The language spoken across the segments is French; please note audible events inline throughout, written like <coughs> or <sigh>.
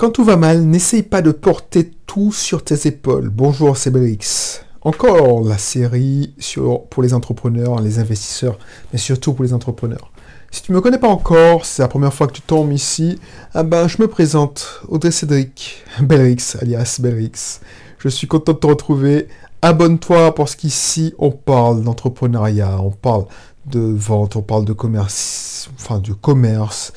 Quand tout va mal, n'essaye pas de porter tout sur tes épaules. Bonjour, c'est Belrix. Encore la série sur, pour les entrepreneurs, les investisseurs, mais surtout pour les entrepreneurs. Si tu ne me connais pas encore, c'est la première fois que tu tombes ici, ah ben, je me présente, Audrey Cédric, <laughs> Belrix, alias Belrix. Je suis content de te retrouver. Abonne-toi parce qu'ici, on parle d'entrepreneuriat, on parle de vente, on parle de commerce, enfin, de commerce,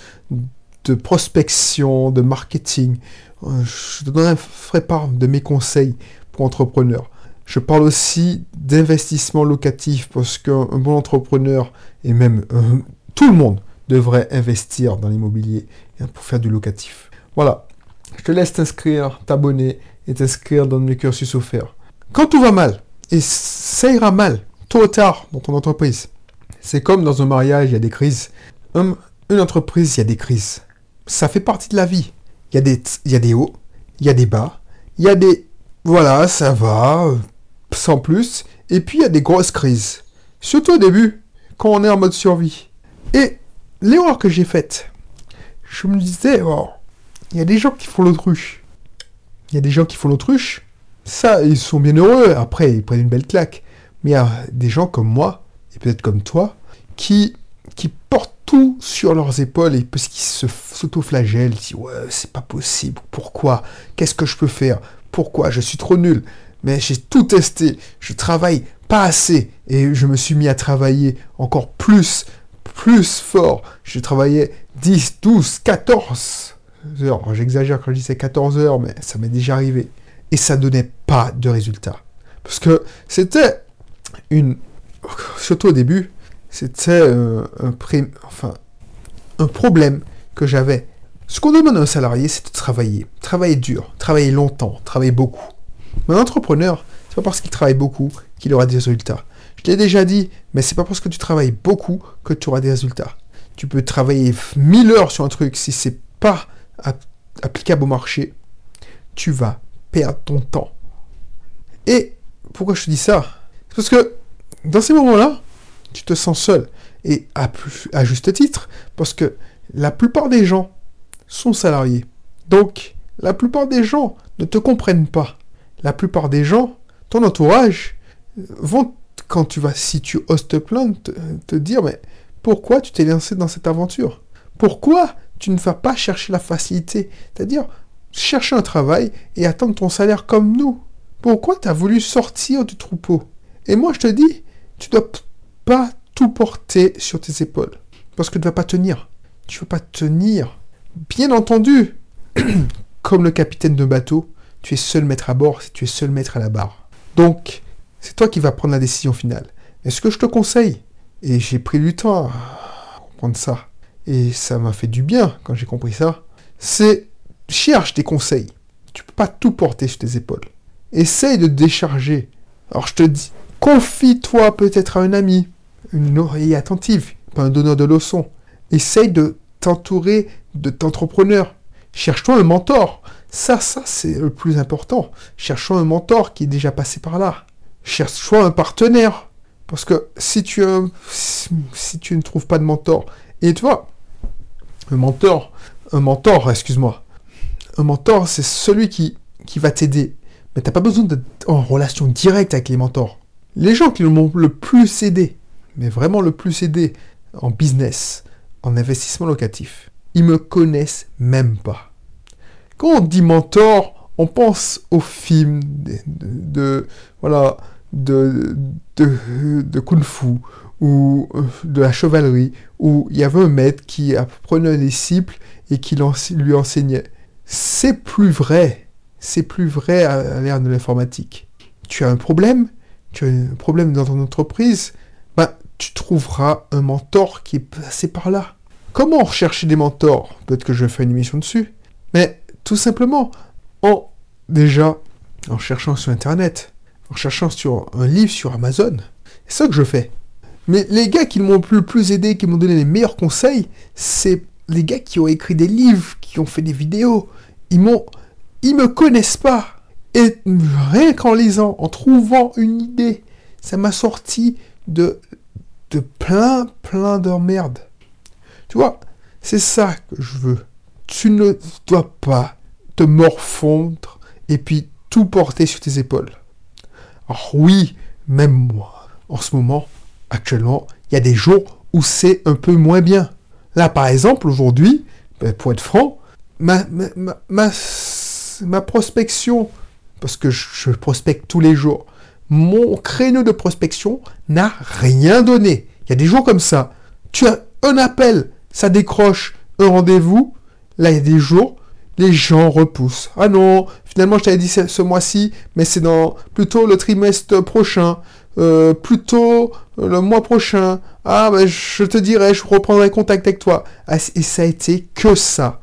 de prospection, de marketing. Euh, je te donnerai part de mes conseils pour entrepreneurs. Je parle aussi d'investissement locatif parce qu'un bon entrepreneur et même euh, tout le monde devrait investir dans l'immobilier pour faire du locatif. Voilà. Je te laisse t'inscrire, t'abonner et t'inscrire dans mes cursus offerts. Quand tout va mal, et ça ira mal, tôt ou tard, dans ton entreprise, c'est comme dans un mariage, il y a des crises. Une entreprise, il y a des crises ça fait partie de la vie. Il y a des, il y des hauts, il y a des bas, il y a des... Voilà, ça va, euh, sans plus. Et puis il y a des grosses crises. Surtout au début, quand on est en mode survie. Et l'erreur que j'ai faite, je me disais, oh, il y a des gens qui font l'autruche. Il y a des gens qui font l'autruche. Ça, ils sont bien heureux. Après, ils prennent une belle claque. Mais il y a des gens comme moi, et peut-être comme toi, qui, qui portent tout sur leurs épaules et parce qu'ils s'auto-flagellent, disent ouais c'est pas possible, pourquoi, qu'est-ce que je peux faire, pourquoi, je suis trop nul, mais j'ai tout testé, je travaille pas assez. Et je me suis mis à travailler encore plus, plus fort, je travaillais 10, 12, 14 heures, j'exagère quand je disais 14 heures, mais ça m'est déjà arrivé. Et ça donnait pas de résultat parce que c'était une, surtout au début, c'était euh, un, enfin, un problème que j'avais. Ce qu'on demande à un salarié, c'est de travailler. Travailler dur, travailler longtemps, travailler beaucoup. Mais un entrepreneur, c'est pas parce qu'il travaille beaucoup qu'il aura des résultats. Je l'ai déjà dit, mais c'est pas parce que tu travailles beaucoup que tu auras des résultats. Tu peux travailler 1000 heures sur un truc, si c'est pas applicable au marché, tu vas perdre ton temps. Et pourquoi je te dis ça? C'est parce que dans ces moments-là, tu te sens seul. Et à, à juste titre, parce que la plupart des gens sont salariés. Donc, la plupart des gens ne te comprennent pas. La plupart des gens, ton entourage, vont, quand tu vas, si tu oses te plaindre, te, dire, mais pourquoi tu t'es lancé dans cette aventure? Pourquoi tu ne vas pas chercher la facilité? C'est-à-dire, chercher un travail et attendre ton salaire comme nous. Pourquoi tu as voulu sortir du troupeau? Et moi, je te dis, tu dois pas tout porter sur tes épaules. Parce que tu ne vas pas tenir. Tu vas pas tenir. Bien entendu, <clears throat> comme le capitaine de bateau, tu es seul maître à bord tu es seul maître à la barre. Donc, c'est toi qui vas prendre la décision finale. est ce que je te conseille, et j'ai pris du temps à comprendre ça, et ça m'a fait du bien quand j'ai compris ça, c'est cherche des conseils. Tu peux pas tout porter sur tes épaules. Essaye de décharger. Alors je te dis, confie-toi peut-être à un ami, une oreille attentive, pas un donneur de leçons. Essaye de t'entourer de t'entrepreneurs. Cherche-toi un mentor. Ça, ça, c'est le plus important. Cherche-toi un mentor qui est déjà passé par là. Cherche-toi un partenaire. Parce que si tu, tu ne trouves pas de mentor, et toi, un mentor, un mentor, excuse-moi, un mentor, c'est celui qui, qui va t'aider. Mais tu n'as pas besoin d'être en relation directe avec les mentors. Les gens qui m'ont le plus aidé, mais vraiment le plus aidé en business, en investissement locatif, ils me connaissent même pas. Quand on dit mentor, on pense aux films de, voilà de, de, kung fu ou euh, de la chevalerie où il y avait un maître qui apprenait un disciple et qui lui enseignait. C'est plus vrai. C'est plus vrai à l'ère de l'informatique. Tu as un problème, tu as un problème dans ton entreprise, bah, tu trouveras un mentor qui est passé par là. Comment rechercher des mentors? Peut-être que je fais une émission dessus. Mais tout simplement, en déjà, en cherchant sur Internet, en cherchant sur un livre sur Amazon. C'est ça que je fais. Mais les gars qui m'ont le plus aidé, qui m'ont donné les meilleurs conseils, c'est les gars qui ont écrit des livres, qui ont fait des vidéos. Ils m'ont, ils me connaissent pas. Et rien qu'en lisant, en trouvant une idée, ça m'a sorti de de plein, plein d'emmerdes. Tu vois, c'est ça que je veux. Tu ne dois pas te morfondre et puis tout porter sur tes épaules. Alors oui, même moi, en ce moment, actuellement, il y a des jours où c'est un peu moins bien. Là, par exemple, aujourd'hui, ben, pour être franc, ma, ma, ma, prospection, parce que je, prospecte tous les jours, mon créneau de prospection n'a rien donné. Il y a des jours comme ça. Tu as un appel, ça décroche un rendez-vous. Là, il y a des jours, les gens repoussent. Ah non, finalement, je t'avais dit ce, mois-ci, mais c'est dans plutôt le trimestre prochain, euh, plutôt euh, le mois prochain. Ah, ben, je te dirai, je reprendrai contact avec toi. Ah, et ça a été que ça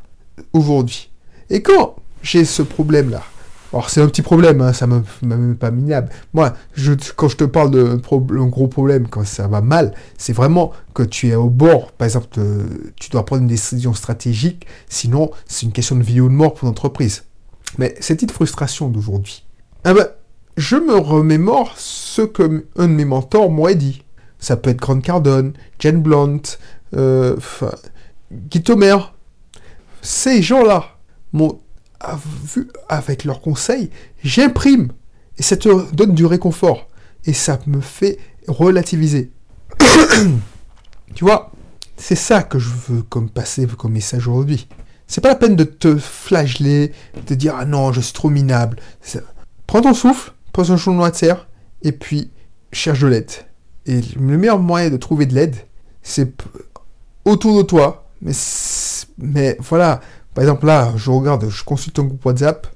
aujourd'hui. Et quand j'ai ce problème-là, alors c'est un petit problème, hein, ça ne même pas minable. Moi, quand je te parle de gros problème, quand ça va mal, c'est vraiment que tu es au bord, par exemple, tu dois prendre une décision stratégique, sinon c'est une question de vie ou de mort pour l'entreprise. Mais cette petite frustration d'aujourd'hui, eh ben, je me remémore ce que un de mes mentors m'aurait dit. Ça peut être Grant Cardone, Jen Blunt, euh, Guy. Ces gens-là m'ont avec leurs conseils, j'imprime. Et ça te donne du réconfort. Et ça me fait relativiser. <coughs> tu vois, c'est ça que je veux comme passer comme message aujourd'hui. C'est pas la peine de te flageller, de dire ah non, je suis trop minable. Prends ton souffle, pose un chaudron de terre, et puis cherche de l'aide. Et le meilleur moyen de trouver de l'aide, c'est autour de toi. Mais, mais voilà, par exemple, là, je regarde, je consulte un groupe WhatsApp.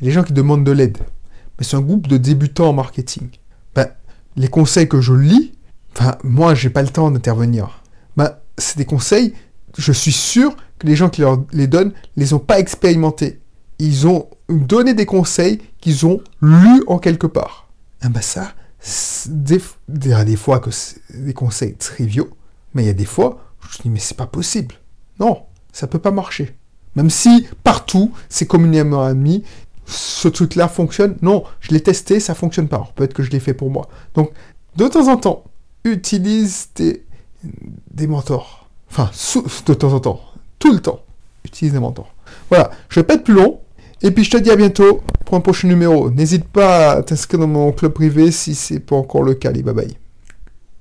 Il y a des gens qui demandent de l'aide. Mais c'est un groupe de débutants en marketing. Ben, les conseils que je lis, enfin, moi, j'ai pas le temps d'intervenir. Ben, c'est des conseils, je suis sûr que les gens qui les donnent les ont pas expérimentés. Ils ont donné des conseils qu'ils ont lus en quelque part. Ah ben ça, des, des fois que c'est des conseils triviaux, mais il y a des fois, je dis, mais c'est pas possible. Non, ça peut pas marcher. Même si partout, c'est communément admis, ce truc-là fonctionne. Non, je l'ai testé, ça fonctionne pas. Peut-être que je l'ai fait pour moi. Donc, de temps en temps, utilise des, mentors. Enfin, de temps en temps. Tout le temps. Utilise des mentors. Voilà, je vais pas être plus long. Et puis je te dis à bientôt pour un prochain numéro. N'hésite pas à t'inscrire dans mon club privé si c'est pas encore le cas. Allez, bye bye.